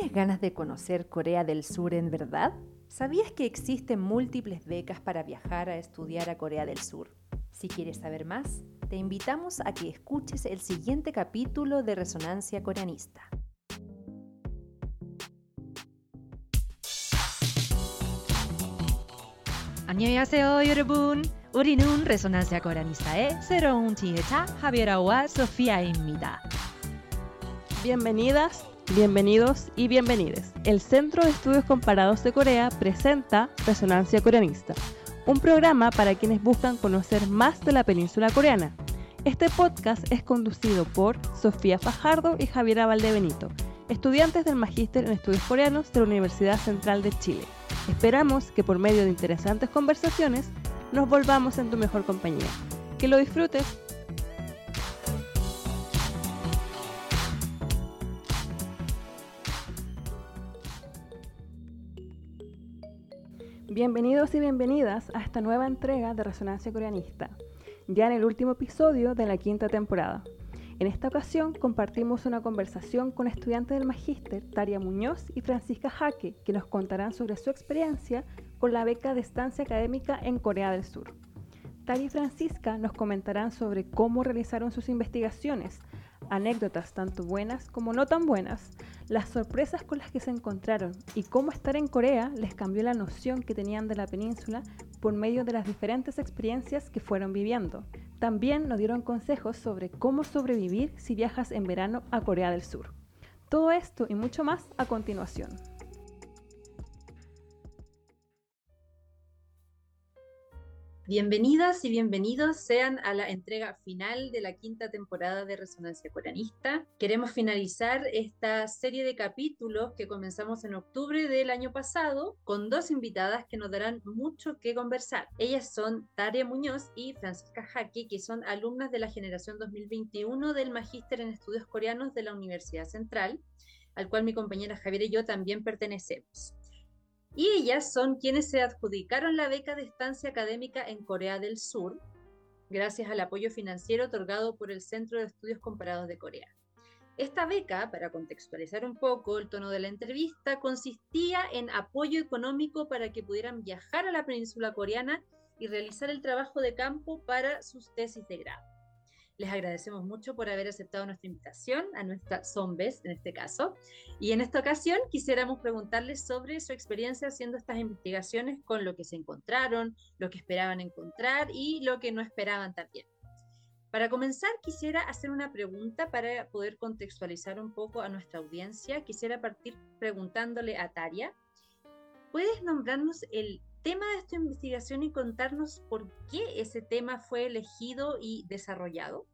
¿Tienes ganas de conocer Corea del Sur en verdad? ¿Sabías que existen múltiples becas para viajar a estudiar a Corea del Sur? Si quieres saber más, te invitamos a que escuches el siguiente capítulo de Resonancia Coreanista. 안녕하세요 여러분. 우리는 레소난스 코리아니스타의 새로운 지혜자 하비라와 소피아입니다. Bienvenidas, bienvenidos y bienvenides. El Centro de Estudios Comparados de Corea presenta Resonancia Coreanista, un programa para quienes buscan conocer más de la península coreana. Este podcast es conducido por Sofía Fajardo y Javiera Valdebenito, estudiantes del Magíster en Estudios Coreanos de la Universidad Central de Chile. Esperamos que por medio de interesantes conversaciones nos volvamos en tu mejor compañía. Que lo disfrutes. Bienvenidos y bienvenidas a esta nueva entrega de Resonancia Coreanista, ya en el último episodio de la quinta temporada. En esta ocasión compartimos una conversación con estudiantes del Magíster, Taria Muñoz y Francisca Jaque, que nos contarán sobre su experiencia con la beca de estancia académica en Corea del Sur. Taria y Francisca nos comentarán sobre cómo realizaron sus investigaciones, anécdotas tanto buenas como no tan buenas, las sorpresas con las que se encontraron y cómo estar en Corea les cambió la noción que tenían de la península por medio de las diferentes experiencias que fueron viviendo. También nos dieron consejos sobre cómo sobrevivir si viajas en verano a Corea del Sur. Todo esto y mucho más a continuación. Bienvenidas y bienvenidos sean a la entrega final de la quinta temporada de Resonancia Coreanista. Queremos finalizar esta serie de capítulos que comenzamos en octubre del año pasado con dos invitadas que nos darán mucho que conversar. Ellas son Taria Muñoz y Francisca Jaque, que son alumnas de la generación 2021 del Magíster en Estudios Coreanos de la Universidad Central, al cual mi compañera Javier y yo también pertenecemos y ellas son quienes se adjudicaron la beca de estancia académica en Corea del Sur, gracias al apoyo financiero otorgado por el Centro de Estudios Comparados de Corea. Esta beca, para contextualizar un poco el tono de la entrevista, consistía en apoyo económico para que pudieran viajar a la península coreana y realizar el trabajo de campo para sus tesis de grado. Les agradecemos mucho por haber aceptado nuestra invitación, a nuestra Zombes en este caso. Y en esta ocasión quisiéramos preguntarles sobre su experiencia haciendo estas investigaciones con lo que se encontraron, lo que esperaban encontrar y lo que no esperaban también. Para comenzar, quisiera hacer una pregunta para poder contextualizar un poco a nuestra audiencia. Quisiera partir preguntándole a Taria, ¿puedes nombrarnos el tema de esta investigación y contarnos por qué ese tema fue elegido y desarrollado?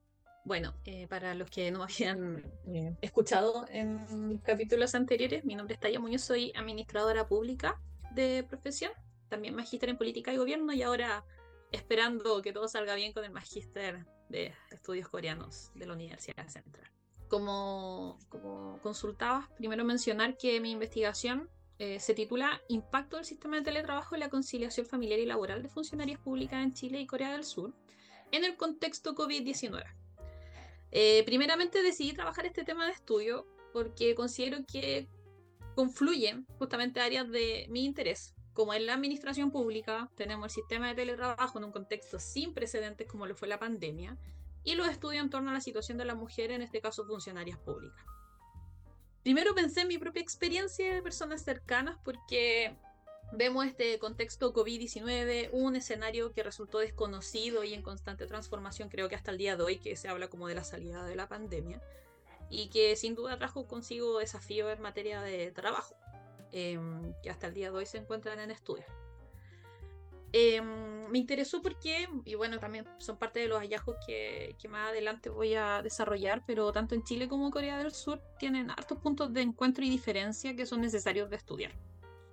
Bueno, eh, para los que no habían eh, escuchado en capítulos anteriores, mi nombre es Taya Muñoz, soy administradora pública de profesión, también magíster en política y gobierno y ahora esperando que todo salga bien con el magíster de estudios coreanos de la Universidad Central. Como, como consultabas, primero mencionar que mi investigación eh, se titula Impacto del sistema de teletrabajo en la conciliación familiar y laboral de funcionarias públicas en Chile y Corea del Sur en el contexto COVID-19. Eh, primeramente decidí trabajar este tema de estudio porque considero que confluyen justamente áreas de mi interés, como en la administración pública, tenemos el sistema de teletrabajo en un contexto sin precedentes como lo fue la pandemia, y los estudios en torno a la situación de la mujer, en este caso funcionarias públicas. Primero pensé en mi propia experiencia de personas cercanas porque Vemos este contexto COVID-19, un escenario que resultó desconocido y en constante transformación, creo que hasta el día de hoy, que se habla como de la salida de la pandemia, y que sin duda trajo consigo desafíos en materia de trabajo, em, que hasta el día de hoy se encuentran en estudio. Em, me interesó porque, y bueno, también son parte de los hallazgos que, que, más adelante voy a desarrollar, pero tanto en Chile como en Corea del Sur tienen hartos puntos de encuentro y diferencia que son necesarios de estudiar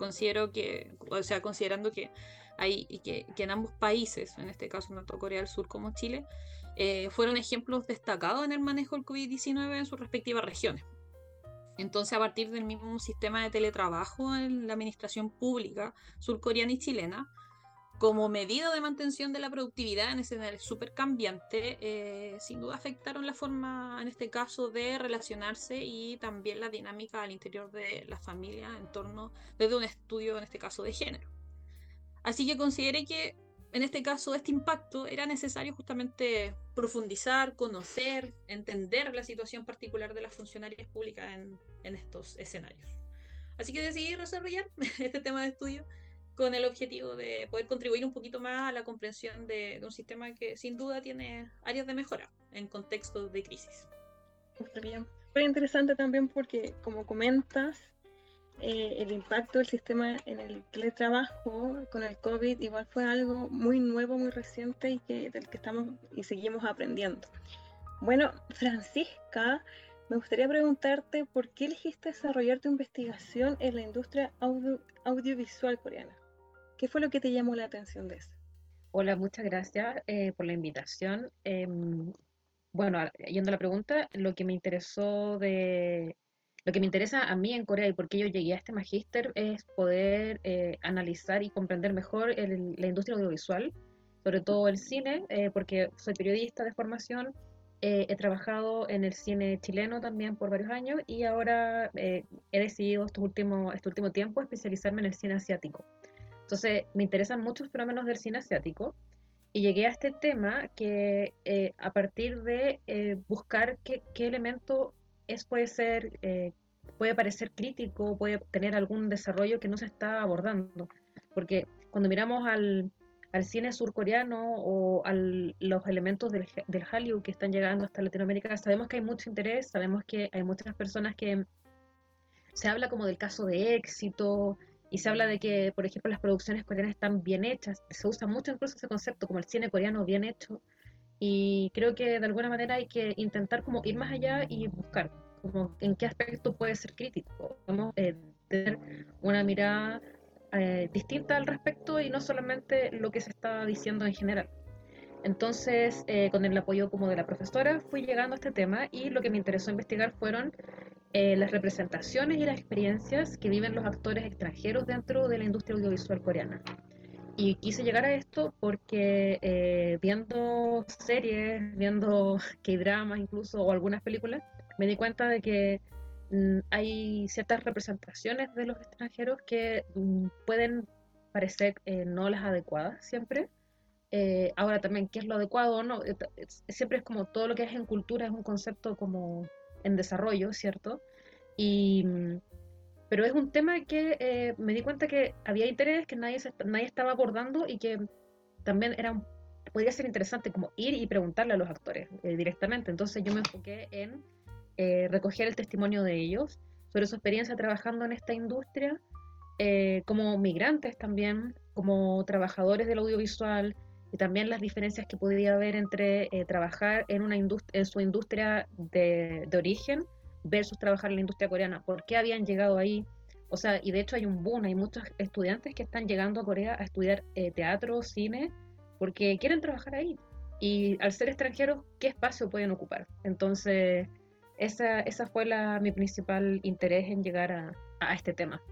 considero que, o sea, considerando que hay que, que en ambos países, en este caso tanto Corea del Sur como Chile, eh, fueron ejemplos destacados en el manejo del COVID-19 en sus respectivas regiones. Entonces, a partir del mismo sistema de teletrabajo en la administración pública surcoreana y chilena, como medida de mantención de la productividad en escenario súper cambiante, eh, sin duda afectaron la forma, en este caso, de relacionarse y también la dinámica al interior de la familia en torno, desde un estudio, en este caso, de género. Así que consideré que, en este caso, este impacto era necesario justamente profundizar, conocer, entender la situación particular de las funcionarias públicas en, en estos escenarios. Así que decidí desarrollar este tema de estudio con el objetivo de poder contribuir un poquito más a la comprensión de, un sistema que sin duda tiene áreas de mejora en contextos de crisis. Fue interesante también porque, como comentas, eh, el impacto del sistema en el teletrabajo con el COVID igual fue algo muy nuevo, muy reciente y que, del que estamos y seguimos aprendiendo. Bueno, Francisca, me gustaría preguntarte por qué elegiste desarrollar tu investigación en la industria audiovisual coreana. ¿Qué fue lo que te llamó la atención de eso? Hola, muchas gracias eh, por la invitación. Em, bueno, yendo a la pregunta, lo que me interesó de, lo que me interesa a mí en Corea y por qué yo llegué a este magíster es poder eh, analizar y comprender mejor la industria audiovisual, sobre todo el cine, eh, porque soy periodista de formación, he trabajado en el cine chileno también por varios años y ahora he decidido estos últimos, este último tiempo especializarme en el cine asiático. Entonces, me interesan muchos fenómenos del cine asiático y llegué a este tema que eh, a partir de eh, buscar qué, elemento es, puede ser, eh, puede parecer crítico, puede tener algún desarrollo que no se está abordando. Porque cuando miramos al, cine surcoreano o a los elementos del, del Hallyu que están llegando hasta Latinoamérica, sabemos que hay mucho interés, sabemos que hay muchas personas que se habla como del caso de éxito, y se habla de que, por ejemplo, las producciones coreanas están bien hechas, se usa mucho incluso ese concepto como el cine coreano bien hecho, y creo que de alguna manera hay que intentar como ir más allá y buscar como en qué aspecto puede ser crítico, vamos eh, tener una mirada eh, distinta al respecto y no solamente lo que se está diciendo en general. Entonces, eh, con el apoyo como de la profesora, fui llegando a este tema y lo que me interesó investigar fueron eh, las representaciones y las experiencias que viven los actores extranjeros dentro de la industria audiovisual coreana. Y quise llegar a esto porque eh, viendo series, viendo K-dramas incluso o algunas películas, me di cuenta de que mm, hay ciertas representaciones de los extranjeros que mm, pueden parecer eh, no las adecuadas siempre. ahora también, ¿qué es lo adecuado o no? siempre es como todo lo que es en cultura es un concepto como en desarrollo, ¿cierto? Y, pero es un tema que eh, me di cuenta que había interés que nadie, nadie estaba abordando y que también era podría ser interesante como ir y preguntarle a los actores eh, directamente. Entonces yo me enfoqué en eh, recoger el testimonio de ellos sobre su experiencia trabajando en esta industria, como migrantes también, como trabajadores del audiovisual, y también las diferencias que podría haber entre eh, trabajar en, una en su industria de, de, origen versus trabajar en la industria coreana. ¿Por qué habían llegado ahí? O sea, y de hecho hay un boom, hay muchos estudiantes que están llegando a Corea a estudiar eh, teatro, cine, porque quieren trabajar ahí. Y al ser extranjeros, ¿qué espacio pueden ocupar? Entonces, esa, esa fue la, mi principal interés en llegar a, a este tema.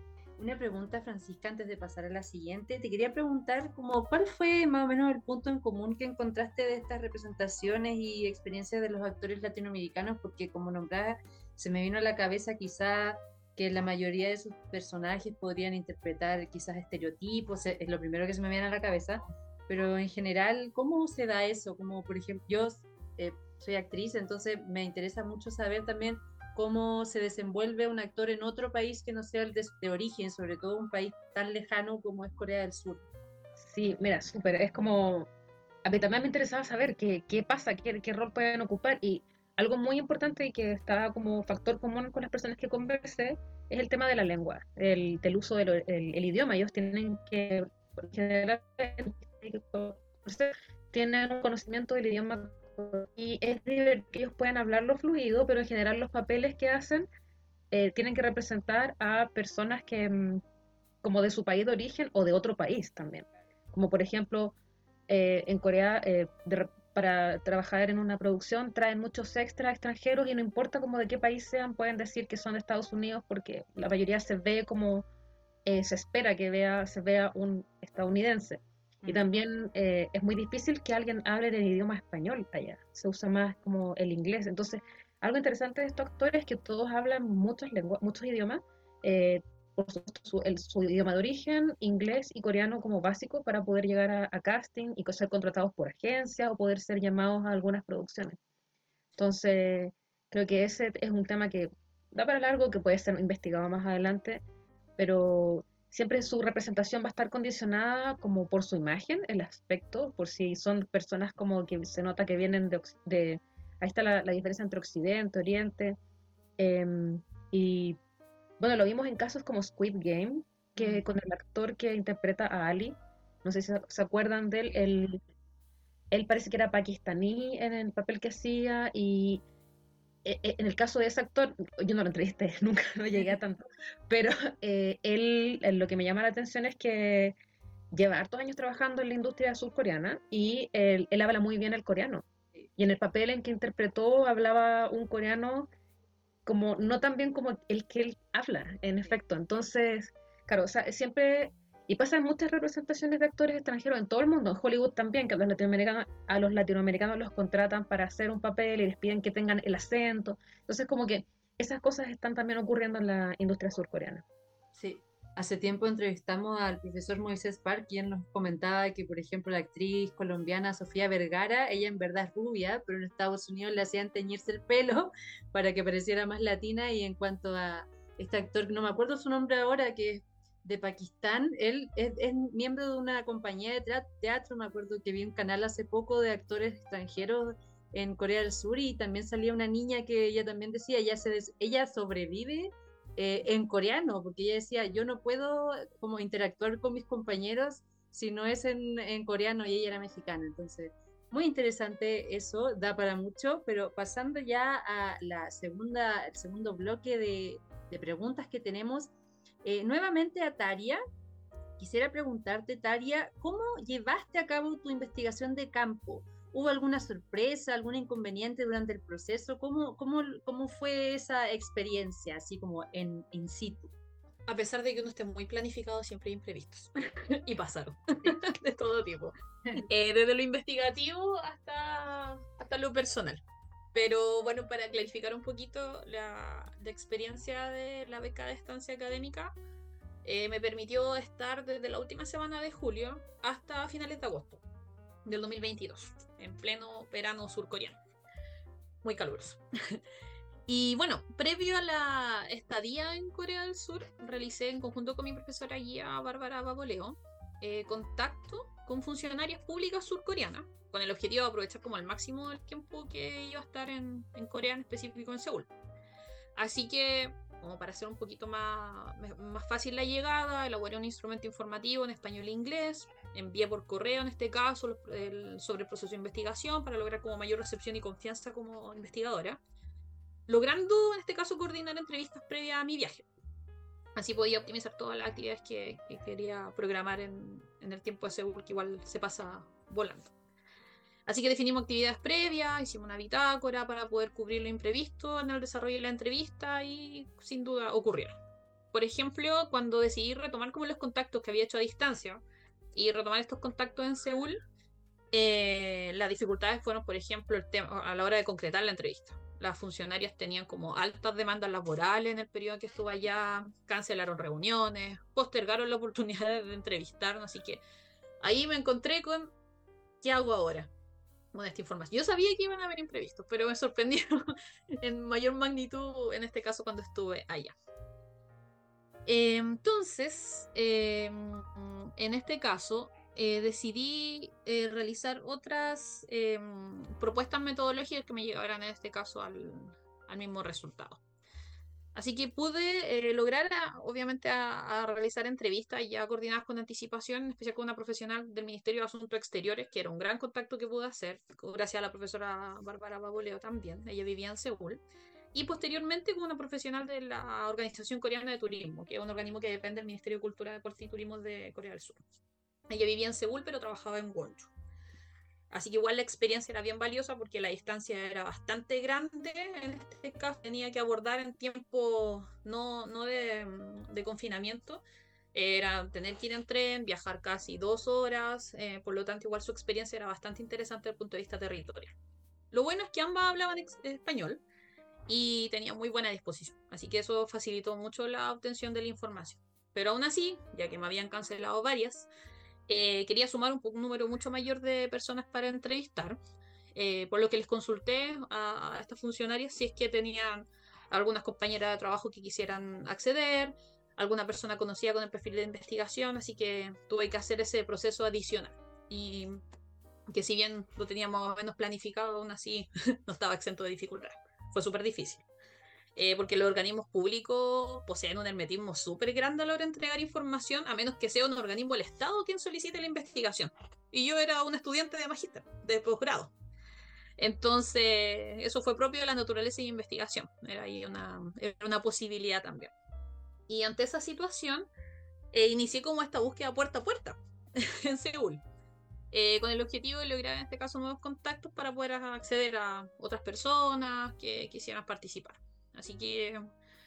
Una pregunta, Francisca, antes de pasar a la siguiente. Te quería preguntar, como, ¿cuál fue más o menos el punto en común que encontraste de estas representaciones y experiencias de los actores latinoamericanos? Porque como nombraba, se me vino a la cabeza quizá que la mayoría de sus personajes podrían interpretar quizás estereotipos, es lo primero que se me viene a la cabeza, pero en general, ¿cómo se da eso? Como por ejemplo, yo eh, soy actriz, entonces me interesa mucho saber también cómo se desenvuelve un actor en otro país que no sea el de, origen, sobre todo un país tan lejano como es Corea del Sur. Sí, mira, súper, es como, a mí también me interesaba saber qué, qué pasa, qué, qué rol pueden ocupar y algo muy importante y que está como factor común con las personas que conversé es el tema de la lengua, el, del uso del el, idioma. Ellos tienen que, generar, tienen un conocimiento del idioma y es divertido que ellos puedan hablarlo fluido, pero en general los papeles que hacen eh, tienen que representar a personas que mm, como de su país de origen o de otro país también. Como por ejemplo, eh, en Corea, eh, para trabajar en una producción traen muchos extras extranjeros y no importa como de qué país sean, pueden decir que son de Estados Unidos porque la mayoría se ve como se espera que vea, se vea un estadounidense. Y Mm. también eh, es muy difícil que alguien hable en el idioma español allá. Se usa más como el inglés. Entonces, algo interesante de estos actores es que todos hablan muchos, lengua- muchos idiomas. eh, por supuesto, su, el- su idioma de origen, inglés y coreano como básico para poder llegar a, a casting y ser contratados por agencias o poder ser llamados a algunas producciones. Entonces, creo que ese es un tema que da para largo, que puede ser investigado más adelante, pero siempre su representación va a estar condicionada como por su imagen, el aspecto, por si son personas como que se nota que vienen de... De- ahí está la, la diferencia entre Occidente, Oriente, em, y bueno, lo vimos en casos como Squid Game, que con el actor que interpreta a Ali, no sé si se, acuerdan de él, él, él parece que era pakistaní en el papel que hacía y en el caso de ese actor, yo no lo entrevisté, nunca no llegué a tanto, pero eh, él, eh, lo que me llama la atención es que lleva hartos años trabajando en la industria surcoreana y él, habla muy bien el coreano. Y en el papel en que interpretó hablaba un coreano como no tan bien como el que él habla, en efecto. Entonces, claro, siempre, y pasa en muchas representaciones de actores extranjeros en todo el mundo, en Hollywood también, que a los latinoamericanos, a los latinoamericanos los contratan para hacer un papel y les piden que tengan el acento. Entonces, como que esas cosas están también ocurriendo en la industria surcoreana. Sí, hace tiempo entrevistamos al profesor Moisés Park, quien nos comentaba que, por ejemplo, la actriz colombiana Sofía Vergara, ella en verdad es rubia, pero en Estados Unidos le hacían teñirse el pelo para que pareciera más latina. Y en cuanto a este actor, no me acuerdo su nombre ahora, que es de Pakistán, él es, miembro de una compañía de teat- teatro, me acuerdo que vi un canal hace poco de actores extranjeros en Corea del Sur y también salía una niña que ella también decía, ella, se ella sobrevive eh, en coreano, porque ella decía, yo no puedo como interactuar con mis compañeros si no es en, en coreano y ella era mexicana. Entonces, muy interesante eso, da para mucho, pero pasando ya a la segunda, segundo bloque de, de preguntas que tenemos, eh, nuevamente a Taria. Quisiera preguntarte, Taria, ¿cómo llevaste a cabo tu investigación de campo? ¿Hubo alguna sorpresa, algún inconveniente durante el proceso? ¿Cómo, cómo, cómo fue esa experiencia, así como en in situ? A pesar de que uno esté muy planificado, siempre hay imprevistos. y pasaron. de todo tipo. Eh, desde lo investigativo hasta, hasta lo personal. Pero bueno, para clarificar un poquito la, la experiencia de la beca de estancia académica, eh, me permitió estar desde la última semana de julio hasta finales de agosto del 2022, en pleno verano surcoreano. Muy caluroso. Y bueno, previo a la estadía en Corea del Sur, realicé en conjunto con mi profesora guía Bárbara Baboleo eh, contacto con funcionarias públicas surcoreanas con el objetivo de aprovechar como al máximo el tiempo que iba a estar en, en Corea, en específico en Seúl. Así que, como para hacer un poquito más, más fácil la llegada, elaboré un instrumento informativo en español e inglés, envié por correo en este caso el- sobre el proceso de investigación para lograr como mayor recepción y confianza como investigadora logrando en este caso coordinar entrevistas previas a mi viaje. Así podía optimizar todas las actividades que, que quería programar en, en el tiempo de Seúl, que igual se pasa volando. Así que definimos actividades previas, hicimos una bitácora para poder cubrir lo imprevisto en el desarrollo de la entrevista y sin duda ocurrieron. Por ejemplo, cuando decidí retomar como los contactos que había hecho a distancia y retomar estos contactos en Seúl, eh, las dificultades fueron, por ejemplo, el tema, a la hora de concretar la entrevista las funcionarias tenían como altas demandas laborales en el periodo que estuve allá, cancelaron reuniones, postergaron la oportunidad de entrevistarnos, así que ahí me encontré con ¿qué hago ahora? Con esta información. Yo sabía que iban a haber imprevistos, pero me sorprendió en mayor magnitud en este caso cuando estuve allá. Eh, entonces, eh, en este caso, eh, decidí eh, realizar otras eh, propuestas metodológicas que me llevaran en este caso al, mismo resultado. Así que pude lograr, a, obviamente, a, realizar entrevistas ya coordinadas con anticipación, en especial con una profesional del Ministerio de Asuntos Exteriores, que era un gran contacto que pude hacer, gracias a la profesora Bárbara Baboleo también, ella vivía en Seúl, y posteriormente con una profesional de la Organización Coreana de Turismo, que es un organismo que depende del Ministerio de Cultura, Deporte y Turismo de Corea del Sur. Ella vivía en Seúl, pero trabajaba en Wonju. Así que igual la experiencia era bien valiosa porque la distancia era bastante grande. En este caso tenía que abordar en tiempo no, no de, de, confinamiento Era tener que ir en tren, viajar casi dos horas, eh, por lo tanto igual su experiencia era bastante interesante desde el punto de vista territorial. Lo bueno es que ambas hablaban español y tenían muy buena disposición, así que eso facilitó mucho la obtención de la información. Pero aún así, ya que me habían cancelado varias, eh, quería sumar un, número mucho mayor de personas para entrevistar, eh, por lo que les consulté a, a estas funcionarias si es que tenían algunas compañeras de trabajo que quisieran acceder, alguna persona conocida con el perfil de investigación, así que tuve que hacer ese proceso adicional. Y que si bien lo teníamos menos planificado, aún así no estaba exento de dificultad. Fue súper difícil. Eh, porque los organismos públicos poseen un hermetismo súper grande a la hora de entregar información, a menos que sea un organismo del Estado quien solicite la investigación. Y yo era un estudiante de magíster, de posgrado. Entonces, eso fue propio de la naturaleza y investigación. Era ahí una, era una posibilidad también. Y ante esa situación, eh, inicié como esta búsqueda puerta a puerta en Seúl, eh, con el objetivo de lograr en este caso nuevos contactos para poder acceder a otras personas que quisieran participar. Así que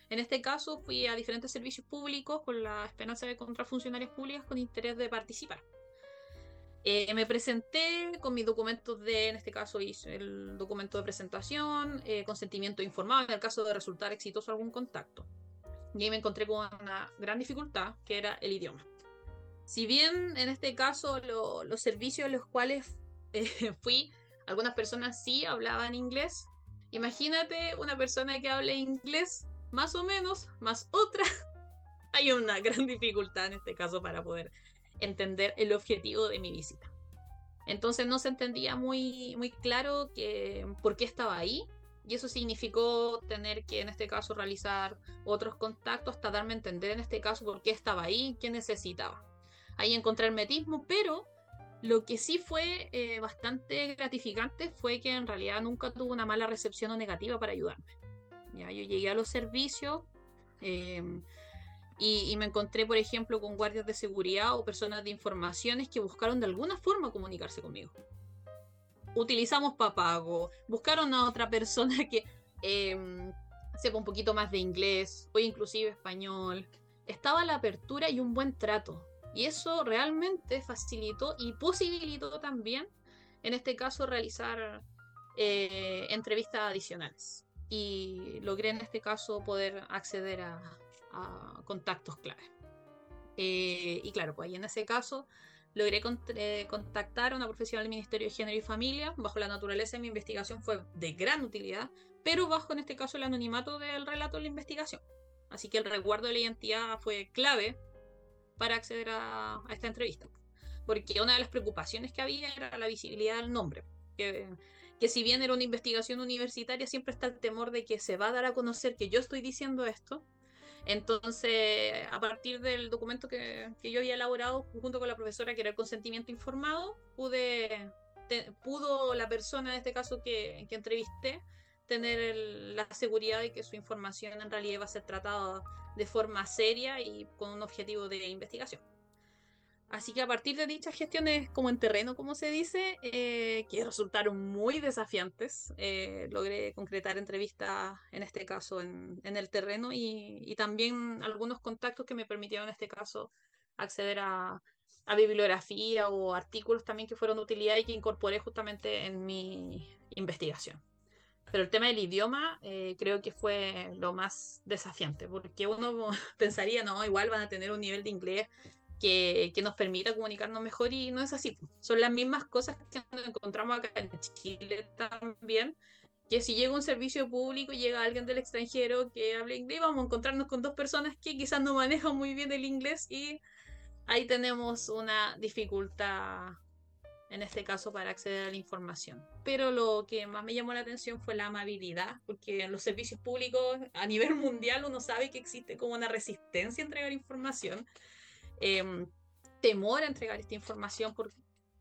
en este caso fui a diferentes servicios públicos con la esperanza de encontrar funcionarios públicos con interés de participar. Eh, me presenté con mis documentos de, en este caso hice el documento de presentación, eh, consentimiento informado en el caso de resultar exitoso algún contacto. Y ahí me encontré con una gran dificultad, que era el idioma. Si bien en este caso los servicios a los cuales eh, fui, algunas personas sí hablaban inglés, Imagínate una persona que hable inglés, más o menos, más otra. Hay una gran dificultad en este caso para poder entender el objetivo de mi visita. Entonces no se entendía muy, muy claro que, por qué estaba ahí. Y eso significó tener que en este caso realizar otros contactos hasta darme a entender en este caso por qué estaba ahí, qué necesitaba. Ahí encontré hermetismo, pero lo que sí fue eh, bastante gratificante fue que en realidad nunca tuvo una mala recepción o negativa para ayudarme. Ya, yo llegué a los servicios em, y, me encontré, por ejemplo, con guardias de seguridad o personas de informaciones que buscaron de alguna forma comunicarse conmigo. Utilizamos papago, buscaron a otra persona que em, sepa un poquito más de inglés o inclusive español. Estaba la apertura y un buen trato. Y eso realmente facilitó y posibilitó también, en este caso, realizar eh, entrevistas adicionales. Y logré en este caso poder acceder a, contactos clave. Eh, y claro, pues ahí en ese caso logré eh, contactar a una profesional del Ministerio de Género y Familia. Bajo la naturaleza de mi investigación fue de gran utilidad, pero bajo en este caso el anonimato del relato de la investigación. Así que el resguardo de la identidad fue clave para acceder a, esta entrevista. Porque una de las preocupaciones que había era la visibilidad del nombre. Que, si bien era una investigación universitaria, siempre está el temor de que se va a dar a conocer que yo estoy diciendo esto. Entonces, a partir del documento que, yo había elaborado junto con la profesora, que era el consentimiento informado, pude, pudo la persona, en este caso que, que entrevisté, tener la seguridad de que su información en realidad va a ser tratada de forma seria y con un objetivo de investigación. Así que a partir de dichas gestiones como en terreno, como se dice, eh, que resultaron muy desafiantes, eh, logré concretar entrevistas, en este caso, en, el terreno y, también algunos contactos que me permitieron, en este caso, acceder a, a bibliografía o artículos también que fueron de utilidad y que incorporé justamente en mi investigación. Pero el tema del idioma eh, creo que fue lo más desafiante, porque uno pensaría, no, igual van a tener un nivel de inglés que, nos permita comunicarnos mejor y no es así. Son las mismas cosas que encontramos acá en Chile también, que si llega un servicio público llega alguien del extranjero que habla inglés, vamos a encontrarnos con dos personas que quizás no manejan muy bien el inglés y ahí tenemos una dificultad en este caso para acceder a la información. Pero lo que más me llamó la atención fue la amabilidad, porque en los servicios públicos a nivel mundial uno sabe que existe como una resistencia a entregar información, em, temor a entregar esta información por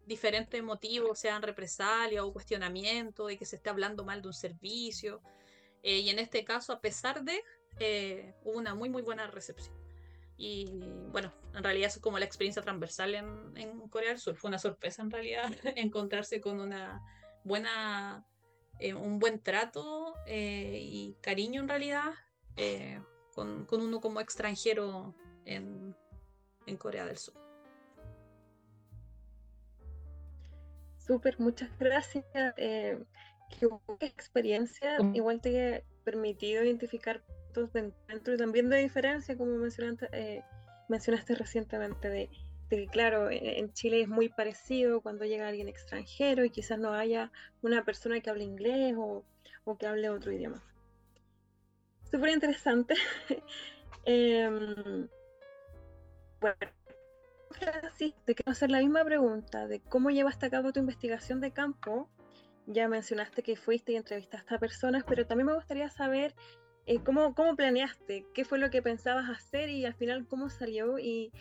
diferentes motivos, sean represalia o cuestionamiento de que se esté hablando mal de un servicio. Eh, y en este caso, a pesar de, eh, hubo una muy, muy buena recepción. Y bueno, en realidad es como la experiencia transversal en, Corea del Sur. Fue una sorpresa en realidad encontrarse con una buena, eh, un buen trato eh, y cariño en realidad eh, con, uno como extranjero en, en Corea del Sur. Súper, muchas gracias. Eh, qué experiencia. Igual te ha permitido identificar puntos dentro y también de diferencia, como mencionaste, eh, mencionaste recientemente, de, que, claro, en Chile es muy parecido cuando llega alguien extranjero y quizás no haya una persona que hable inglés o, o que hable otro idioma. Súper interesante. Em, bueno, sí, te quiero hacer la misma pregunta de cómo llevaste a cabo tu investigación de campo. Ya mencionaste que fuiste y entrevistaste a personas, pero también me gustaría saber eh, ¿cómo, ¿cómo, planeaste? ¿Qué fue lo que pensabas hacer y al final cómo salió? Y,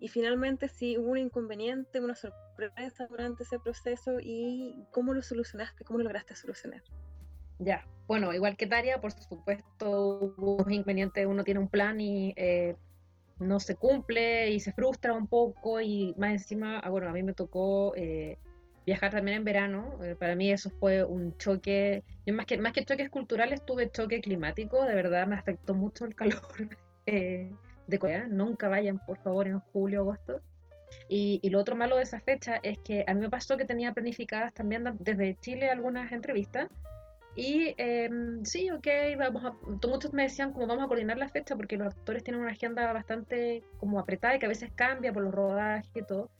y finalmente si hubo un inconveniente, una sorpresa durante ese proceso y cómo lo solucionaste, cómo lo lograste solucionar. Ya, bueno, igual que Daria, por supuesto, hubo un inconveniente, uno tiene un plan y eh, no se cumple y se frustra un poco y más encima, ah, bueno, a mí me tocó eh, viajar también en verano, eh, para mí eso fue un choque, yo más que, más que choques culturales tuve choque climático, de verdad me afectó mucho el calor de Corea, nunca vayan por favor en julio, agosto. Y, y, lo otro malo de esa fecha es que a mí me pasó que tenía planificadas también desde Chile algunas entrevistas y em, sí, ok, vamos a, muchos me decían como vamos a coordinar la fecha porque los actores tienen una agenda bastante como apretada y que a veces cambia por los rodajes y todo.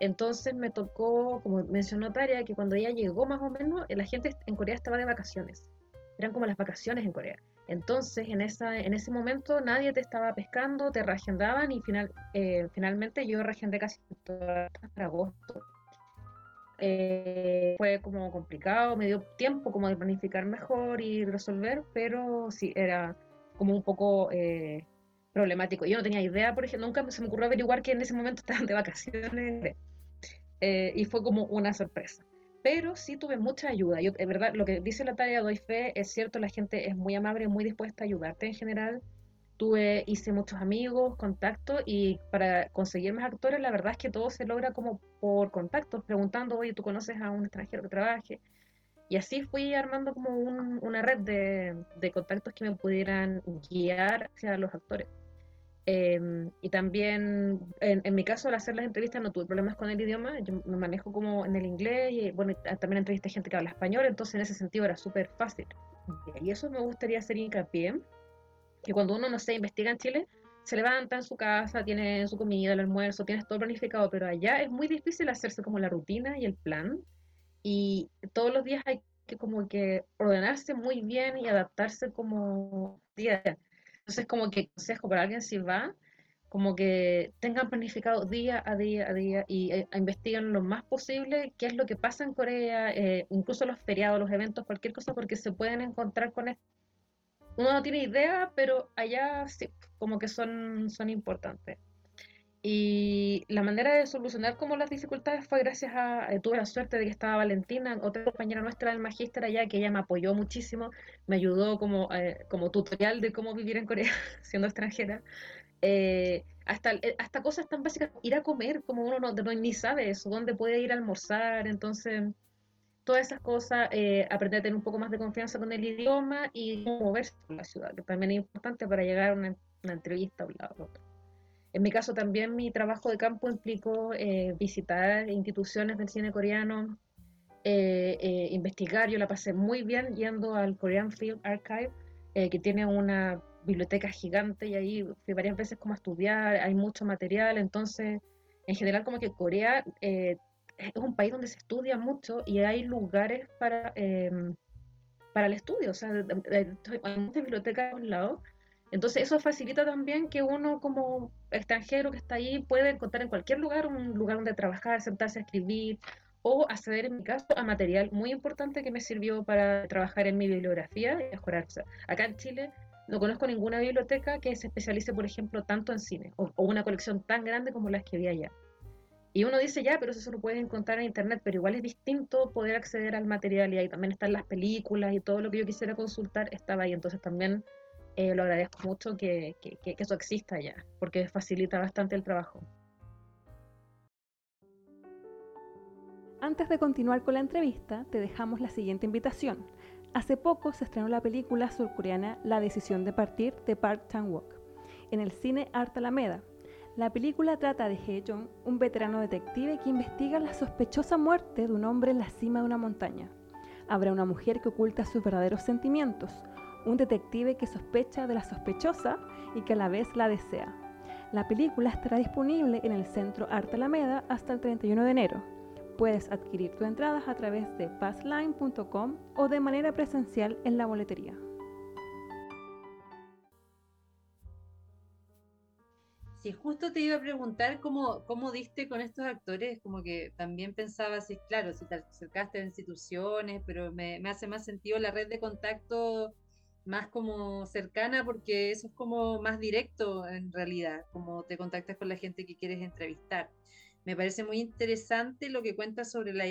Entonces me tocó, como mencionó Taria, que cuando ella llegó más o menos, la gente en Corea estaba de vacaciones. Eran como las vacaciones en Corea. Entonces en, esa, en ese momento nadie te estaba pescando, te reagendaban y final, eh, finalmente yo reagendé casi para agosto eh, fue como complicado, me dio tiempo como de planificar mejor y resolver, pero sí, era como un poco eh, problemático. Yo no tenía idea, por ejemplo, nunca se me ocurrió averiguar que en ese momento estaban de vacaciones eh, y fue como una sorpresa. Pero sí tuve mucha ayuda. Yo, es verdad, lo que dice la tarea doy fe, es cierto, la gente es muy amable, muy dispuesta a ayudarte en general tuve, hice muchos amigos, contactos y para conseguir más actores la verdad es que todo se logra como por contactos, preguntando, oye, ¿tú conoces a un extranjero que trabaje? Y así fui armando como una red de, contactos que me pudieran guiar hacia los actores. Em, y también, en, en, mi caso, al hacer las entrevistas no tuve problemas con el idioma, yo me manejo como en el inglés y bueno, también entrevisté gente que habla español, entonces en ese sentido era súper fácil. Y eso me gustaría hacer hincapié, que cuando uno, no sé, investiga en Chile, se levanta en su casa, tiene su comida, el almuerzo, tienes todo planificado, pero allá es muy difícil hacerse como la rutina y el plan. Y todos los días hay que como que ordenarse muy bien y adaptarse como día Entonces como que consejo para alguien si va, como que tengan planificado día a día a día y eh, investiguen lo más posible qué es lo que pasa en Corea, eh, incluso los feriados, los eventos, cualquier cosa, porque se pueden encontrar con esto uno no tiene idea, pero allá sí, como que son, son importantes. Y la manera de solucionar como las dificultades fue gracias a, eh, tuve la suerte de que estaba Valentina, otra compañera nuestra del magíster allá, que ella me apoyó muchísimo, me ayudó como, eh, como tutorial de cómo vivir en Corea siendo extranjera. Eh, hasta, hasta cosas tan básicas, ir a comer, como uno no, ni sabe eso, dónde puede ir a almorzar, entonces todas esas cosas, aprender a tener un poco más de confianza con el idioma y moverse por la ciudad, que también es importante para llegar a una, entrevista a un lado otro. En mi caso también mi trabajo de campo implicó eh, visitar instituciones del cine coreano, eh, investigar, yo la pasé muy bien yendo al Korean Film Archive, que tiene una biblioteca gigante y ahí fui varias veces como a estudiar, hay mucho material, entonces en general como que Corea es un país donde se estudia mucho y hay lugares para, em, para el estudio, o sea, hay muchas bibliotecas a un lado. Entonces eso facilita también que uno como extranjero que está ahí puede encontrar en cualquier lugar un lugar donde trabajar, sentarse a escribir o acceder en mi caso a material muy importante que me sirvió para trabajar en mi bibliografía y mejorar. acá en Chile no conozco ninguna biblioteca que se especialice, por ejemplo, tanto en cine o, una colección tan grande como las que vi allá. Y uno dice, ya, pero eso lo puedes encontrar en internet, pero igual es distinto poder acceder al material y ahí también están las películas y todo lo que yo quisiera consultar estaba ahí. Entonces también eh, lo agradezco mucho que, eso exista ya, porque facilita bastante el trabajo. Antes de continuar con la entrevista, te dejamos la siguiente invitación. Hace poco se estrenó la película surcoreana La decisión de partir de Park Chan-wook en el cine Art Alameda, La película trata de Hye-jong, un veterano detective que investiga la sospechosa muerte de un hombre en la cima de una montaña. Habrá una mujer que oculta sus verdaderos sentimientos, un detective que sospecha de la sospechosa y que a la vez la desea. La película estará disponible en el Centro Arte Alameda hasta el 31 de enero. Puedes adquirir tus entradas a través de passline.com o de manera presencial en la boletería. Sí, justo te iba a preguntar cómo, cómo diste con estos actores, como que también pensaba, si, claro, si te acercaste a instituciones, pero me, me hace más sentido la red de contacto más como cercana porque eso es como más directo en realidad, como te contactas con la gente que quieres entrevistar. Me parece muy interesante lo que cuentas sobre la,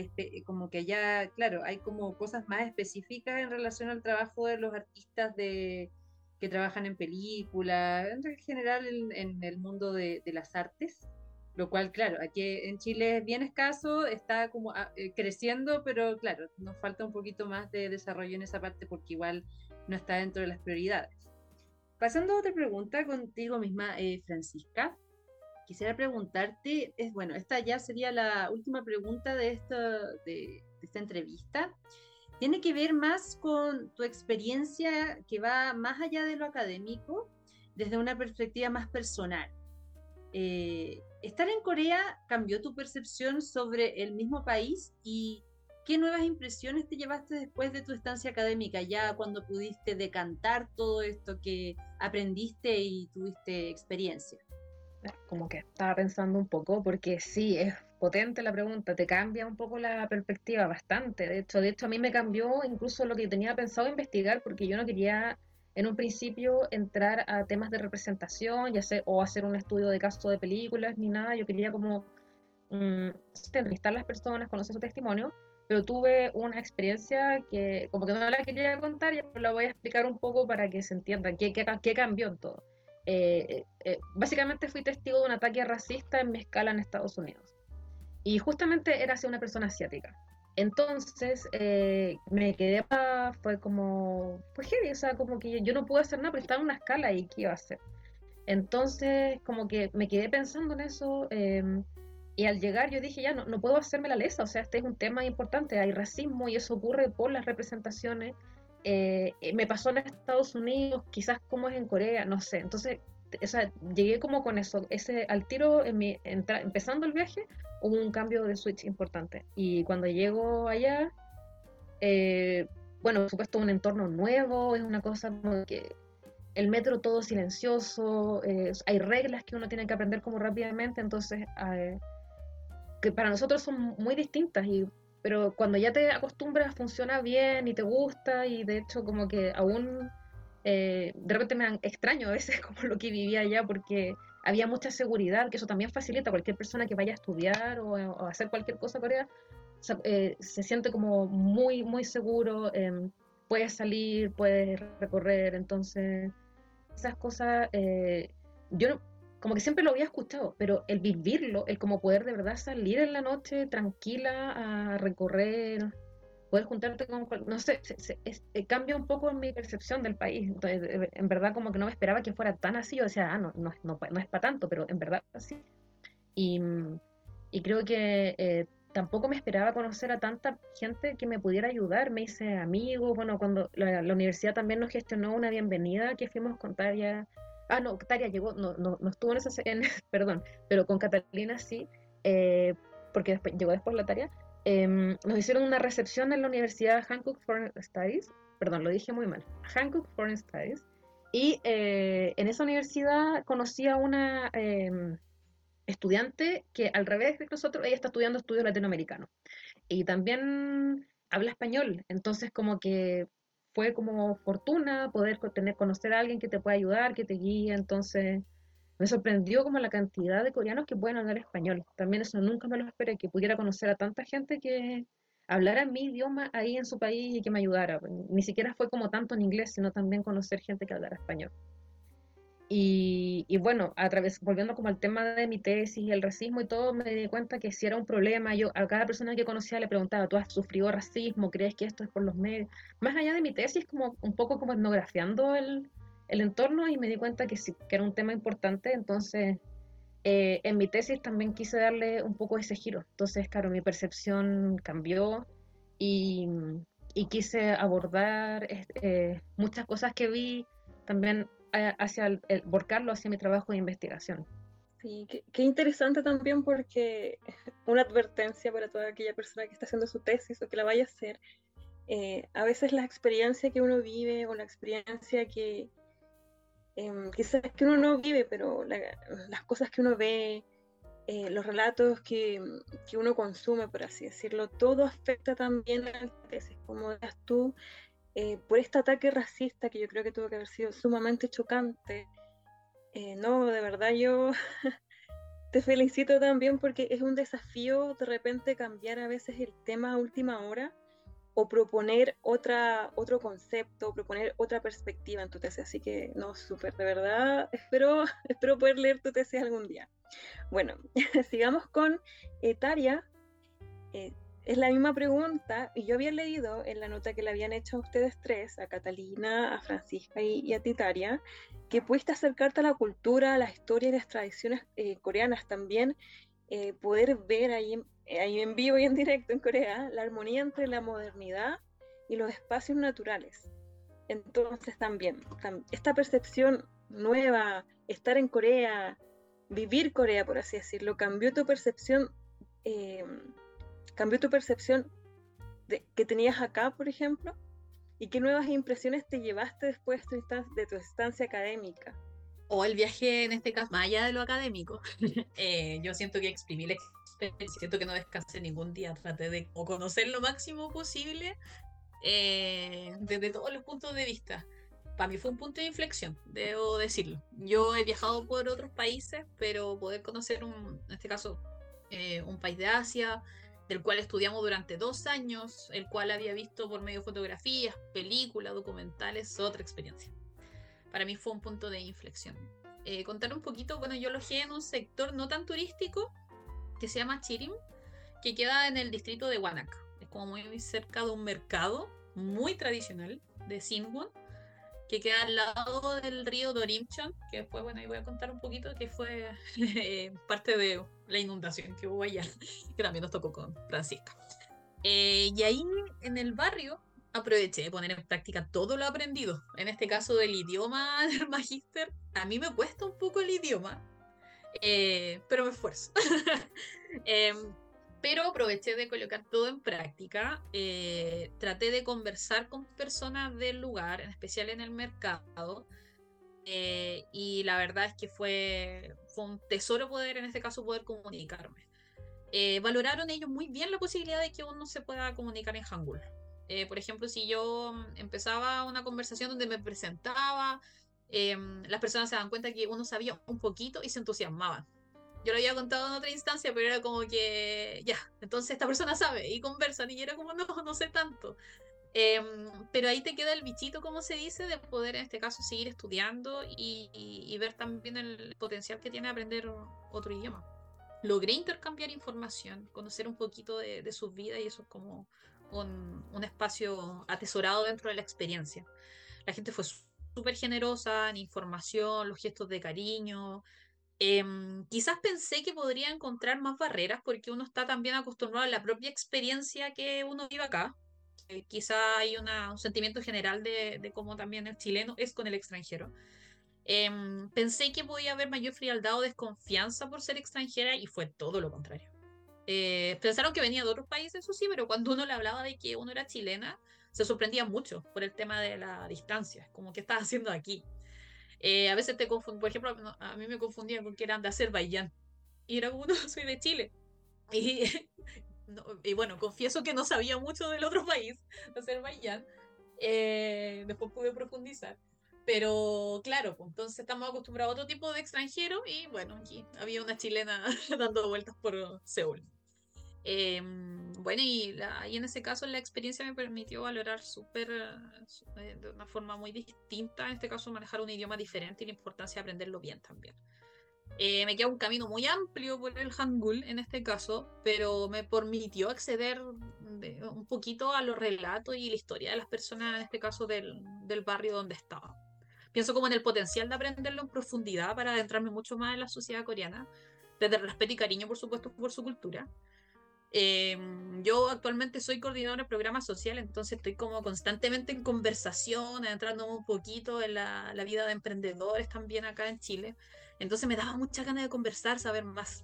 como que allá, claro, hay como cosas más específicas en relación al trabajo de los artistas de, que trabajan en películas, en general en, el mundo de, las artes, lo cual, claro, aquí en Chile es bien escaso, está como ah, eh, creciendo, pero claro, nos falta un poquito más de desarrollo en esa parte porque igual no está dentro de las prioridades. Pasando a otra pregunta contigo misma, eh, Francisca, quisiera preguntarte, es bueno, esta ya sería la última pregunta de esta, de esta entrevista tiene que ver más con tu experiencia que va más allá de lo académico, desde una perspectiva más personal. Eh, ¿Estar en Corea cambió tu percepción sobre el mismo país y qué nuevas impresiones te llevaste después de tu estancia académica, ya cuando pudiste decantar todo esto que aprendiste y tuviste experiencia? Como que estaba pensando un poco, porque sí, es potente la pregunta, te cambia un poco la perspectiva bastante. De hecho, de hecho a mí me cambió incluso lo que tenía pensado investigar porque yo no quería en un principio entrar a temas de representación ya sé, o hacer un estudio de caso de películas ni nada. Yo quería como mm, entrevistar a las personas, conocer su testimonio, pero tuve una experiencia que como que no la quería contar y la voy a explicar un poco para que se entienda qué, qué, qué cambió en todo. Eh, eh, eh, básicamente fui testigo de un ataque racista en mi escala en Estados Unidos. Y justamente era hacia una persona asiática. Entonces eh, me quedé, fue como, fue heavy, o sea, como que yo no pude hacer nada porque estaba en una escala y qué iba a hacer. Entonces, como que me quedé pensando en eso em, y al llegar yo dije, ya, no, no puedo hacerme la lesa, o sea, este es un tema importante, hay racismo y eso ocurre por las representaciones. Eh, me pasó en Estados Unidos, quizás como es en Corea, no sé. Entonces, o sea, llegué como con eso, ese al tiro en mi, empezando el viaje, hubo un cambio de switch importante. Y cuando llego allá, eh, bueno, por supuesto, un entorno nuevo, es una cosa como que el metro todo silencioso, eh, hay reglas que uno tiene que aprender como rápidamente, entonces, eh, que para nosotros son muy distintas, y, pero cuando ya te acostumbras funciona bien y te gusta, y de hecho como que aún de repente me extraño a veces como lo que vivía allá, porque había mucha seguridad, que eso también facilita a cualquier persona que vaya a estudiar o, a hacer cualquier cosa Corea, eh, se siente como muy, muy seguro, eh, puedes salir, puedes recorrer, entonces esas cosas, eh, yo como que siempre lo había escuchado, pero el vivirlo, el como poder de verdad salir en la noche tranquila a recorrer, poder juntarte con, no sé, eh, cambia un poco mi percepción del país. Entonces, en verdad como que no me esperaba que fuera tan así, yo decía, ah, no, no, no, no es para tanto, pero en verdad así. Y, y creo que eh, tampoco me esperaba conocer a tanta gente que me pudiera ayudar, me hice amigo, bueno, cuando la, universidad también nos gestionó una bienvenida que fuimos con Taria, ah, no, Taria llegó, no, no, no estuvo en esa, perdón, pero con Catalina sí, eh, porque llegó después la Taria, Em, nos hicieron una recepción en la Universidad Hankook Foreign Studies, perdón, lo dije muy mal, Hankook Foreign Studies, y eh, en esa universidad conocí a una em, estudiante que al revés de nosotros, ella está estudiando estudios latinoamericanos y también habla español, entonces como que fue como fortuna poder tener, conocer a alguien que te pueda ayudar, que te guíe, entonces me sorprendió como la cantidad de coreanos que pueden hablar español. También eso nunca me lo esperé, que pudiera conocer a tanta gente que hablara mi idioma ahí en su país y que me ayudara. Ni siquiera fue como tanto en inglés, sino también conocer gente que hablara español. Y, bueno, a través, volviendo como al tema de mi tesis y el racismo y todo, me di cuenta que si era un problema, yo a cada persona que conocía le preguntaba, ¿tú has sufrido racismo? ¿Crees que esto es por los medios? Más allá de mi tesis, como un poco como etnografiando el, el entorno y me di cuenta que sí, que era un tema importante, entonces eh, en mi tesis también quise darle un poco ese giro. Entonces, claro, mi percepción cambió y, quise abordar eh, muchas cosas que vi también hacia el, volcarlo hacia mi trabajo de investigación. Sí, qué, interesante también porque una advertencia para toda aquella persona que está haciendo su tesis o que la vaya a hacer, a veces la experiencia que uno vive o la experiencia que, eh, quizás que uno no vive, pero las cosas que uno ve, eh, los relatos que, que, uno consume, por así decirlo, todo afecta también a la tesis, como dices tú, eh, por este ataque racista que yo creo que tuvo que haber sido sumamente chocante. Eh, no, de verdad yo te felicito también porque es un desafío de repente cambiar a veces el tema a última hora o proponer otra, otro concepto, proponer otra perspectiva en tu tesis. Así que, no, súper, de verdad, espero, espero poder leer tu tesis algún día. Bueno, sigamos con Etaria. Eh, es la misma pregunta y yo había leído en la nota que le habían hecho a ustedes tres, a Catalina, a Francisca y, a Titaria, que pudiste acercarte a la cultura, a la historia y las tradiciones eh, coreanas también, eh, poder ver ahí ahí en vivo y en directo en Corea, la armonía entre la modernidad y los espacios naturales. Entonces también, esta percepción nueva, estar en Corea, vivir Corea, por así decirlo, cambió tu percepción, eh, cambió tu percepción de, que tenías acá, por ejemplo, y qué nuevas impresiones te llevaste después de tu estancia académica. O el viaje, en este caso, más allá de lo académico, eh, yo siento que exprimí la siento que no descansé ningún día, traté de conocer lo máximo posible eh, desde todos los puntos de vista. Para mí fue un punto de inflexión, debo decirlo. Yo he viajado por otros países, pero poder conocer, un, en este caso, eh, un país de Asia, del cual estudiamos durante dos años, el cual había visto por medio de fotografías, películas, documentales, otra experiencia. Para mí fue un punto de inflexión. Eh, contar un poquito, bueno, yo alojé en un sector no tan turístico, que se llama Chirim, que queda en el distrito de Huanaca. Es como muy cerca de un mercado muy tradicional de Sinwon, que queda al lado del río Dorimchon, que después, bueno, ahí voy a contar un poquito, que fue eh, parte de la inundación que hubo allá, que también nos tocó con Francisca. Eh, y ahí en el barrio aproveché de poner en práctica todo lo aprendido. En este caso del idioma del magíster, a mí me cuesta un poco el idioma, eh, pero me esfuerzo. Pero aproveché de colocar todo en práctica. Eh, traté de conversar con personas del lugar, en especial en el mercado. Eh, y la verdad es que fue, fue un tesoro poder, en este caso, poder comunicarme. valoraron ellos muy bien la posibilidad de que uno se pueda comunicar en Hangul. por ejemplo, si yo empezaba una conversación donde me presentaba, Em, las personas se dan cuenta que uno sabía un poquito y se entusiasmaban. Yo lo había contado en otra instancia, pero era como que, ya, entonces esta persona sabe y conversan y era como, no, no sé tanto. Em, pero ahí te queda el bichito, como se dice, de poder en este caso seguir estudiando y, ver también el potencial que tiene aprender otro idioma. Logré intercambiar información, conocer un poquito de, de sus vidas y eso es como un, un espacio atesorado dentro de la experiencia. La gente fue súper generosa en información, los gestos de cariño. Em, quizás pensé que podría encontrar más barreras porque uno está también acostumbrado a la propia experiencia que uno vive acá. Eh, quizá hay un sentimiento general de, cómo también el chileno es con el extranjero. Em, pensé que podía haber mayor frialdad o desconfianza por ser extranjera y fue todo lo contrario. Eh, pensaron que venía de otros países, eso sí, pero cuando uno le hablaba de que uno era chilena, se sorprendía mucho por el tema de la distancia, como que estás haciendo aquí. Eh, a veces te confundían, por ejemplo, a mí me confundían con que eran de Azerbaiyán y era como, no, soy de Chile. Y, y, bueno, confieso que no sabía mucho del otro país, Azerbaiyán. Eh, después pude profundizar. Pero claro, pues, entonces estamos acostumbrados a otro tipo de extranjero y bueno, aquí había una chilena dando vueltas por Seúl. Em, bueno, y, en ese caso la experiencia me permitió valorar súper eh, de una forma muy distinta, en este caso manejar un idioma diferente y la importancia de aprenderlo bien también. Eh, me queda un camino muy amplio por el Hangul en este caso, pero me permitió acceder un poquito a los relatos y la historia de las personas, en este caso del, del barrio donde estaba. pienso como en el potencial de aprenderlo en profundidad para adentrarme mucho más en la sociedad coreana, desde el respeto y cariño, por supuesto, por su cultura. Em, yo actualmente soy coordinadora de programas sociales, entonces estoy como constantemente en conversación, adentrando un poquito en la, la, vida de emprendedores también acá en Chile. Entonces me daba mucha ganas de conversar, saber más.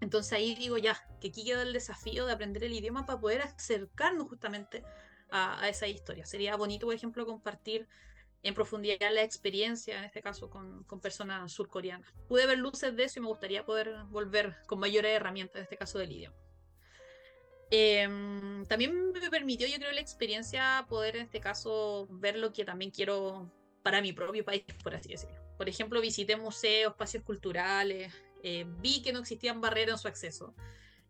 Entonces ahí digo ya, que aquí queda el desafío de aprender el idioma para poder acercarnos justamente a, a esa historia. Sería bonito, por ejemplo, compartir en profundidad la experiencia, en este caso con, con, personas surcoreanas. Pude ver luces de eso y me gustaría poder volver con mayores herramientas, en este caso del idioma. Eh, también me permitió, yo creo, la experiencia poder en este caso ver lo que también quiero para mi propio país, por así decirlo. Por ejemplo, visité museos, espacios culturales, eh, vi que no existían barreras en su acceso.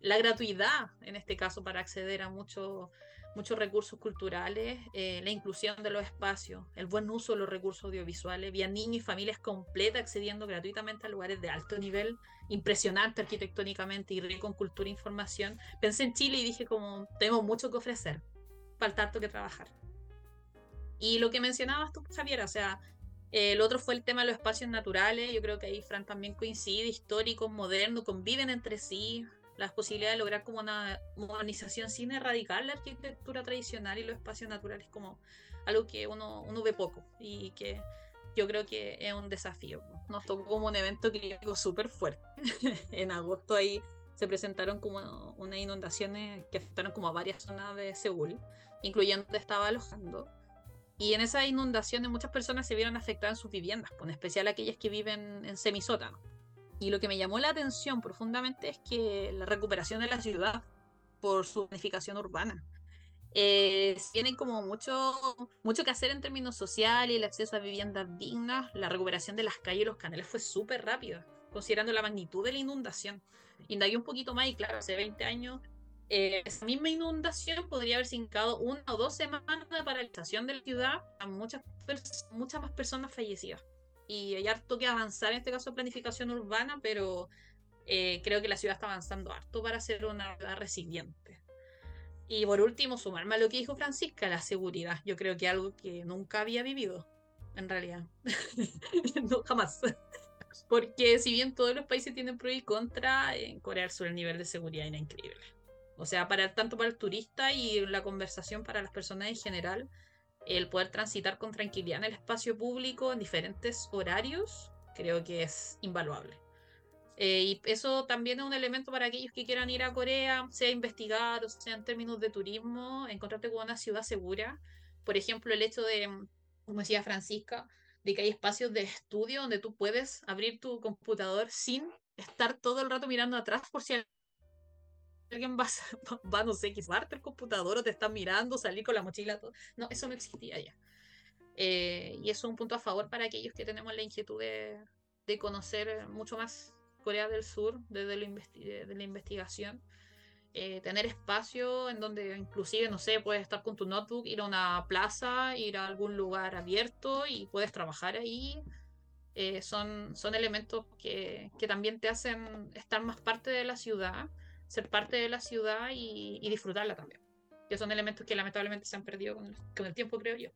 La gratuidad, en este caso, para acceder a muchos muchos recursos culturales, eh, la inclusión de los espacios, el buen uso de los recursos audiovisuales, vi a niños y familias completas accediendo gratuitamente a lugares de alto nivel, impresionante arquitectónicamente y rico cultura e información. Pensé en Chile y dije como, tenemos mucho que ofrecer, falta harto que trabajar. Y lo que mencionabas tú, Javier, o sea, eh, el otro fue el tema de los espacios naturales, yo creo que ahí Fran también coincide, históricos, modernos, conviven entre sí, las posibilidades de lograr como una modernización sin erradicar la arquitectura tradicional y los espacios naturales como algo que uno, uno ve poco y que yo creo que es un desafío. Nos tocó como un evento climático súper fuerte. en agosto ahí se presentaron como unas inundaciones que afectaron como a varias zonas de Seúl, incluyendo donde estaba alojando. Y en esas inundaciones muchas personas se vieron afectadas en sus viviendas, en especial aquellas que viven en semisótano. Y lo que me llamó la atención profundamente es que la recuperación de la ciudad por su planificación urbana eh, tienen como mucho, mucho que hacer en términos sociales, el acceso a viviendas dignas, la recuperación de las calles y los canales fue súper rápida, considerando la magnitud de la inundación. Indagué un poquito más y claro, hace 20 años eh, esa misma inundación podría haber significado una o dos semanas de paralización de la ciudad a muchas, muchas más personas fallecidas y hay harto que avanzar en este caso planificación urbana, pero eh, creo que la ciudad está avanzando harto para ser una ciudad resiliente. Y por último, sumarme a lo que dijo Francisca, la seguridad. Yo creo que algo que nunca había vivido, en realidad. no, jamás. Porque si bien todos los países tienen pro y contra, en Corea del Sur el nivel de seguridad era increíble. O sea, para tanto para el turista y la conversación para las personas en general, el poder transitar con tranquilidad en el espacio público en diferentes horarios, creo que es invaluable. Eh, y eso también es un elemento para aquellos que quieran ir a Corea, sea investigar o sea en términos de turismo, encontrarte con una ciudad segura. Por ejemplo, el hecho de, como decía Francisca, de que hay espacios de estudio donde tú puedes abrir tu computador sin estar todo el rato mirando atrás por si alguien va, va no sé, quizarte el computador o te está mirando, salir con la mochila, todo. No, eso no existía ya. Eh, y eso es un punto a favor para aquellos que tenemos la inquietud de, de conocer mucho más Corea del Sur desde la, de la investigación. Eh, tener espacio en donde inclusive, no sé, puedes estar con tu notebook, ir a una plaza, ir a algún lugar abierto y puedes trabajar ahí. Eh, son, son elementos que, que, también te hacen estar más parte de la ciudad ser parte de la ciudad y, disfrutarla también. Que son elementos que lamentablemente se han perdido con el, tiempo, creo yo.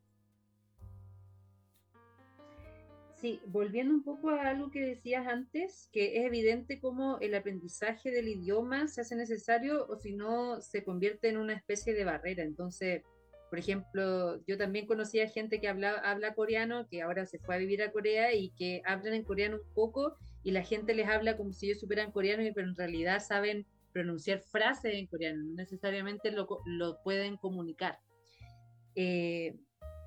Sí, volviendo un poco a algo que decías antes, que es evidente cómo el aprendizaje del idioma se hace necesario o si no se convierte en una especie de barrera. Entonces, por ejemplo, yo también conocía gente que habla, habla coreano, que ahora se fue a vivir a Corea y que hablan en coreano un poco y la gente les habla como si ellos supieran coreano, pero en realidad saben pronunciar frases en coreano, no necesariamente lo, lo pueden comunicar. Eh,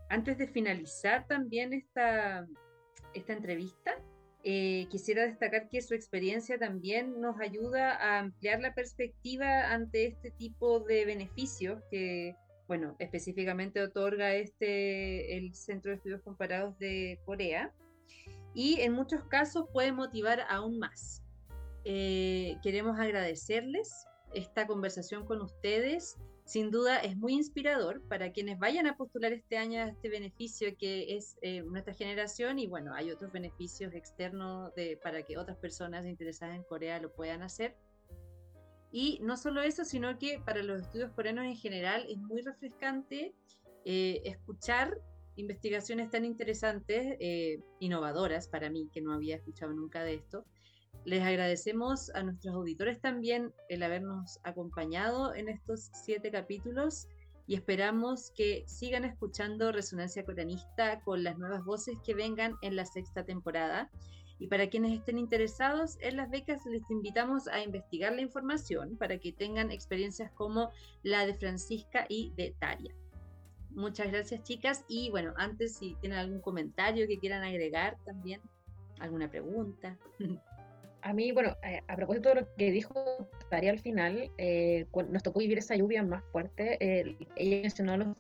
antes de finalizar también esta, esta entrevista, eh, quisiera destacar que su experiencia también nos ayuda a ampliar la perspectiva ante este tipo de beneficios que, bueno, específicamente otorga este, el Centro de Estudios Comparados de Corea y en muchos casos puede motivar aún más. Eh, queremos agradecerles esta conversación con ustedes. Sin duda es muy inspirador para quienes vayan a postular este año a este beneficio que es eh, nuestra generación y bueno, hay otros beneficios externos de, para que otras personas interesadas en Corea lo puedan hacer. Y no solo eso, sino que para los estudios coreanos en general es muy refrescante eh, escuchar investigaciones tan interesantes, eh, innovadoras para mí, que no había escuchado nunca de esto. Les agradecemos a nuestros auditores también el habernos acompañado en estos siete capítulos y esperamos que sigan escuchando Resonancia Coranista con las nuevas voces que vengan en la sexta temporada. Y para quienes estén interesados en las becas, les invitamos a investigar la información para que tengan experiencias como la de Francisca y de Taria. Muchas gracias, chicas. Y bueno, antes, si tienen algún comentario que quieran agregar también, alguna pregunta. A mí, bueno, eh, a propósito de lo que dijo Taria al final, eh, nos tocó vivir esa lluvia más fuerte. ella mencionó los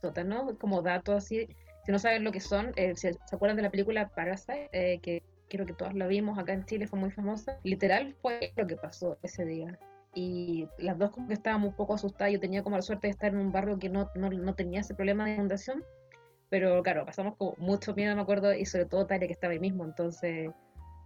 sótanos como datos así. Si no saben lo que son, eh, ¿se, acuerdan de la película Parasite? que creo que todos la vimos acá en Chile, fue muy famosa. Literal fue lo que pasó ese día. Y las dos como que estábamos un poco asustadas. Yo tenía como la suerte de estar en un barrio que no, no, no tenía ese problema de inundación. Pero claro, pasamos con mucho miedo, me acuerdo, y sobre todo Talia que estaba ahí mismo. Entonces,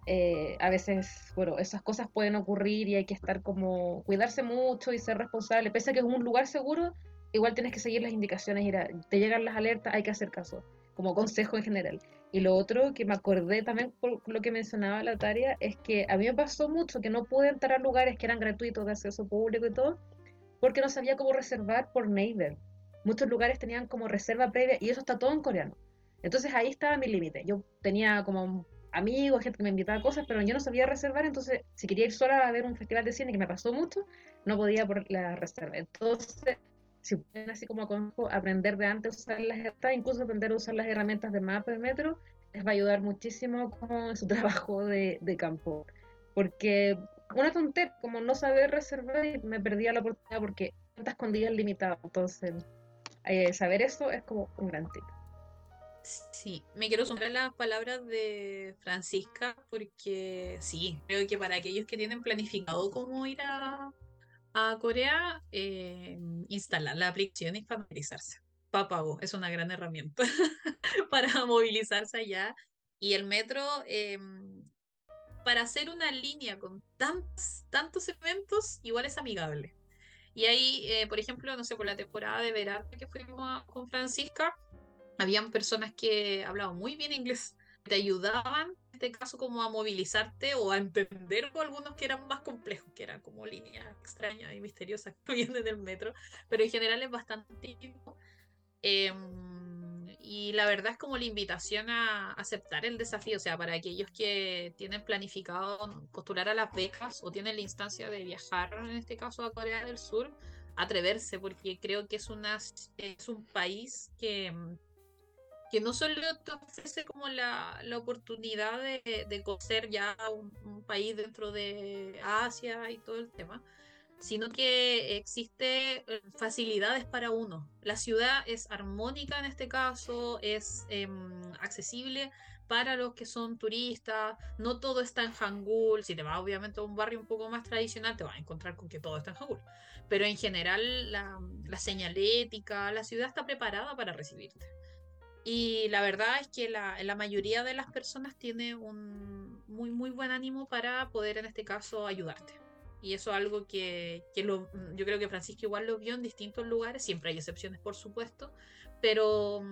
eh, a veces, bueno, esas cosas pueden ocurrir y hay que estar como, cuidarse mucho y ser responsable. Pese a que es un lugar seguro, igual tienes que seguir las indicaciones. Y te llegan las alertas, hay que hacer caso, como consejo en general. Y lo otro que me acordé también por lo que mencionaba la tarea es que a mí me pasó mucho que no pude entrar a lugares que eran gratuitos de acceso público y todo, porque no sabía cómo reservar por Naver. Muchos lugares tenían como reserva previa y eso está todo en coreano. Entonces ahí estaba mi límite. Yo tenía como amigos, gente que me invitaba a cosas, pero yo no sabía reservar, entonces si quería ir sola a ver un festival de cine que me pasó mucho, no podía por la reserva. Entonces si pueden así como aconsejo aprender de antes a usar las herramientas, incluso aprender a usar las herramientas de mapa de metro, les va a ayudar muchísimo con su trabajo de, de campo. Porque una tontería, como no saber reservar, me perdía la oportunidad porque tantas escondidas limitadas. Entonces, eh, saber eso es como un gran tip. Sí, me quiero sumar a las palabras de Francisca porque sí, creo que para aquellos que tienen planificado cómo ir a, a Corea, eh, instalar la aplicación y familiarizarse. Papago es una gran herramienta para movilizarse allá. Y el metro, eh, para hacer una línea con tantos, tantos eventos, igual es amigable. Y ahí, eh, por ejemplo, no sé, por la temporada de verano que fuimos con Francisca, habían personas que hablaban muy bien inglés, te ayudaban este caso como a movilizarte o a entender con algunos que eran más complejos, que eran como líneas extrañas y misteriosas que vienen del metro, pero en general es bastante eh, y la verdad es como la invitación a aceptar el desafío, o sea, para aquellos que tienen planificado postular a las becas o tienen la instancia de viajar, en este caso a Corea del Sur, atreverse, porque creo que es, una, es un país que que no solo te ofrece como la, la oportunidad de, de, conocer ya un, país dentro de Asia y todo el tema, sino que existe eh, facilidades para uno. La ciudad es armónica en este caso, es em, accesible para los que son turistas, no todo está en Hangul, si te vas obviamente a un barrio un poco más tradicional te vas a encontrar con que todo está en Hangul, pero en general la, la señalética, la ciudad está preparada para recibirte. Y la verdad es que la, la, mayoría de las personas tiene un muy, muy buen ánimo para poder, en este caso, ayudarte. Y eso es algo que, que lo, yo creo que Francisco igual lo vio en distintos lugares. Siempre hay excepciones, por supuesto. Pero,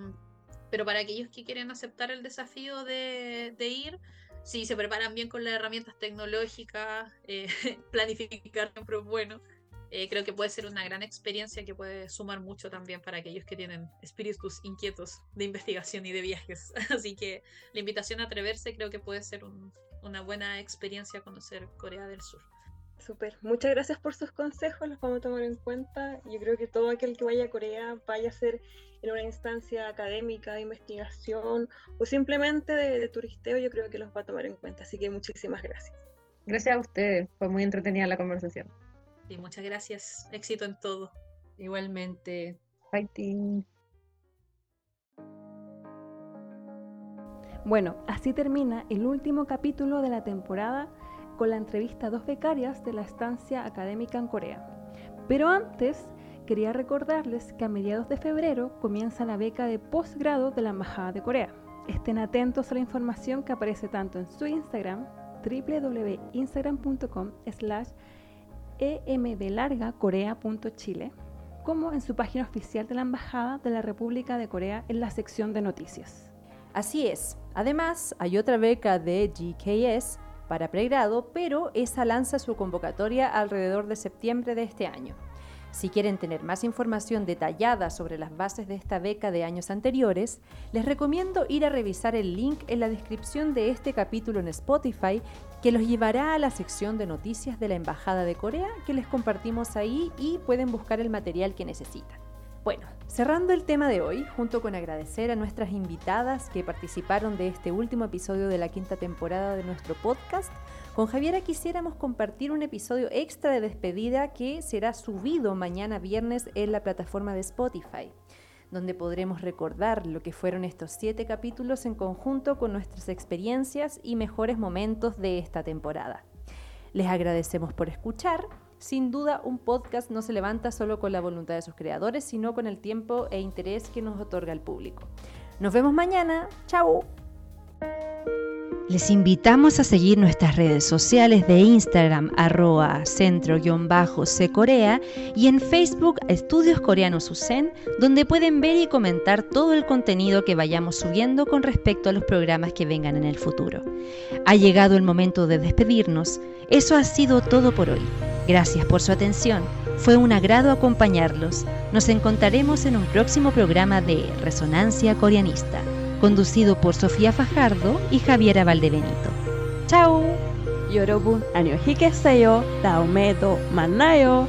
pero para aquellos que quieren aceptar el desafío de, de ir, si se preparan bien con las herramientas tecnológicas, eh, planificar es bueno. Eh, creo que puede ser una gran experiencia que puede sumar mucho también para aquellos que tienen espíritus inquietos de investigación y de viajes. Así que la invitación a atreverse creo que puede ser una buena experiencia conocer Corea del Sur. Súper, muchas gracias por sus consejos, los vamos a tomar en cuenta. Yo creo que todo aquel que vaya a Corea vaya a ser en una instancia académica de investigación o simplemente de, de turisteo, yo creo que los va a tomar en cuenta. Así que muchísimas gracias. Gracias a ustedes, fue muy entretenida la conversación muchas gracias. Éxito en todo. Igualmente. Fighting. Bueno, así termina el último capítulo de la temporada con la entrevista a dos becarias de la estancia académica en Corea. Pero antes, quería recordarles que a mediados de febrero comienza la beca de posgrado de la Embajada de Corea. Estén atentos a la información que aparece tanto en su Instagram, www.instagram.com slash emdlargacorea.chile como en su página oficial de la Embajada de la República de Corea en la sección de noticias. Así es. Además, hay otra beca de GKS para pregrado, pero esa lanza su convocatoria alrededor de septiembre de este año. Si quieren tener más información detallada sobre las bases de esta beca de años anteriores, les recomiendo ir a revisar el link en la descripción de este capítulo en Spotify que los llevará a la sección de noticias de la Embajada de Corea que les compartimos ahí y pueden buscar el material que necesitan. Bueno, cerrando el tema de hoy, junto con agradecer a nuestras invitadas que participaron de este último episodio de la quinta temporada de nuestro podcast, con Javiera quisiéramos compartir un episodio extra de despedida que será subido mañana viernes en la plataforma de Spotify, donde podremos recordar lo que fueron estos siete capítulos en conjunto con nuestras experiencias y mejores momentos de esta temporada. Les agradecemos por escuchar sin duda, un podcast no se levanta solo con la voluntad de sus creadores, sino con el tiempo e interés que nos otorga el público. Nos vemos mañana. ¡Chao! Les invitamos a seguir nuestras redes sociales de Instagram arroba centro-corea y en Facebook Estudios Coreanos USEN, donde pueden ver y comentar todo el contenido que vayamos subiendo con respecto a los programas que vengan en el futuro. Ha llegado el momento de despedirnos. Eso ha sido todo por hoy. Gracias por su atención. Fue un agrado acompañarlos. Nos encontraremos en un próximo programa de Resonancia Coreanista conducido por Sofía Fajardo y Javiera Valdebenito. ¡Chao! Yorobun Aniohike Seyo, Taumedo Manayo.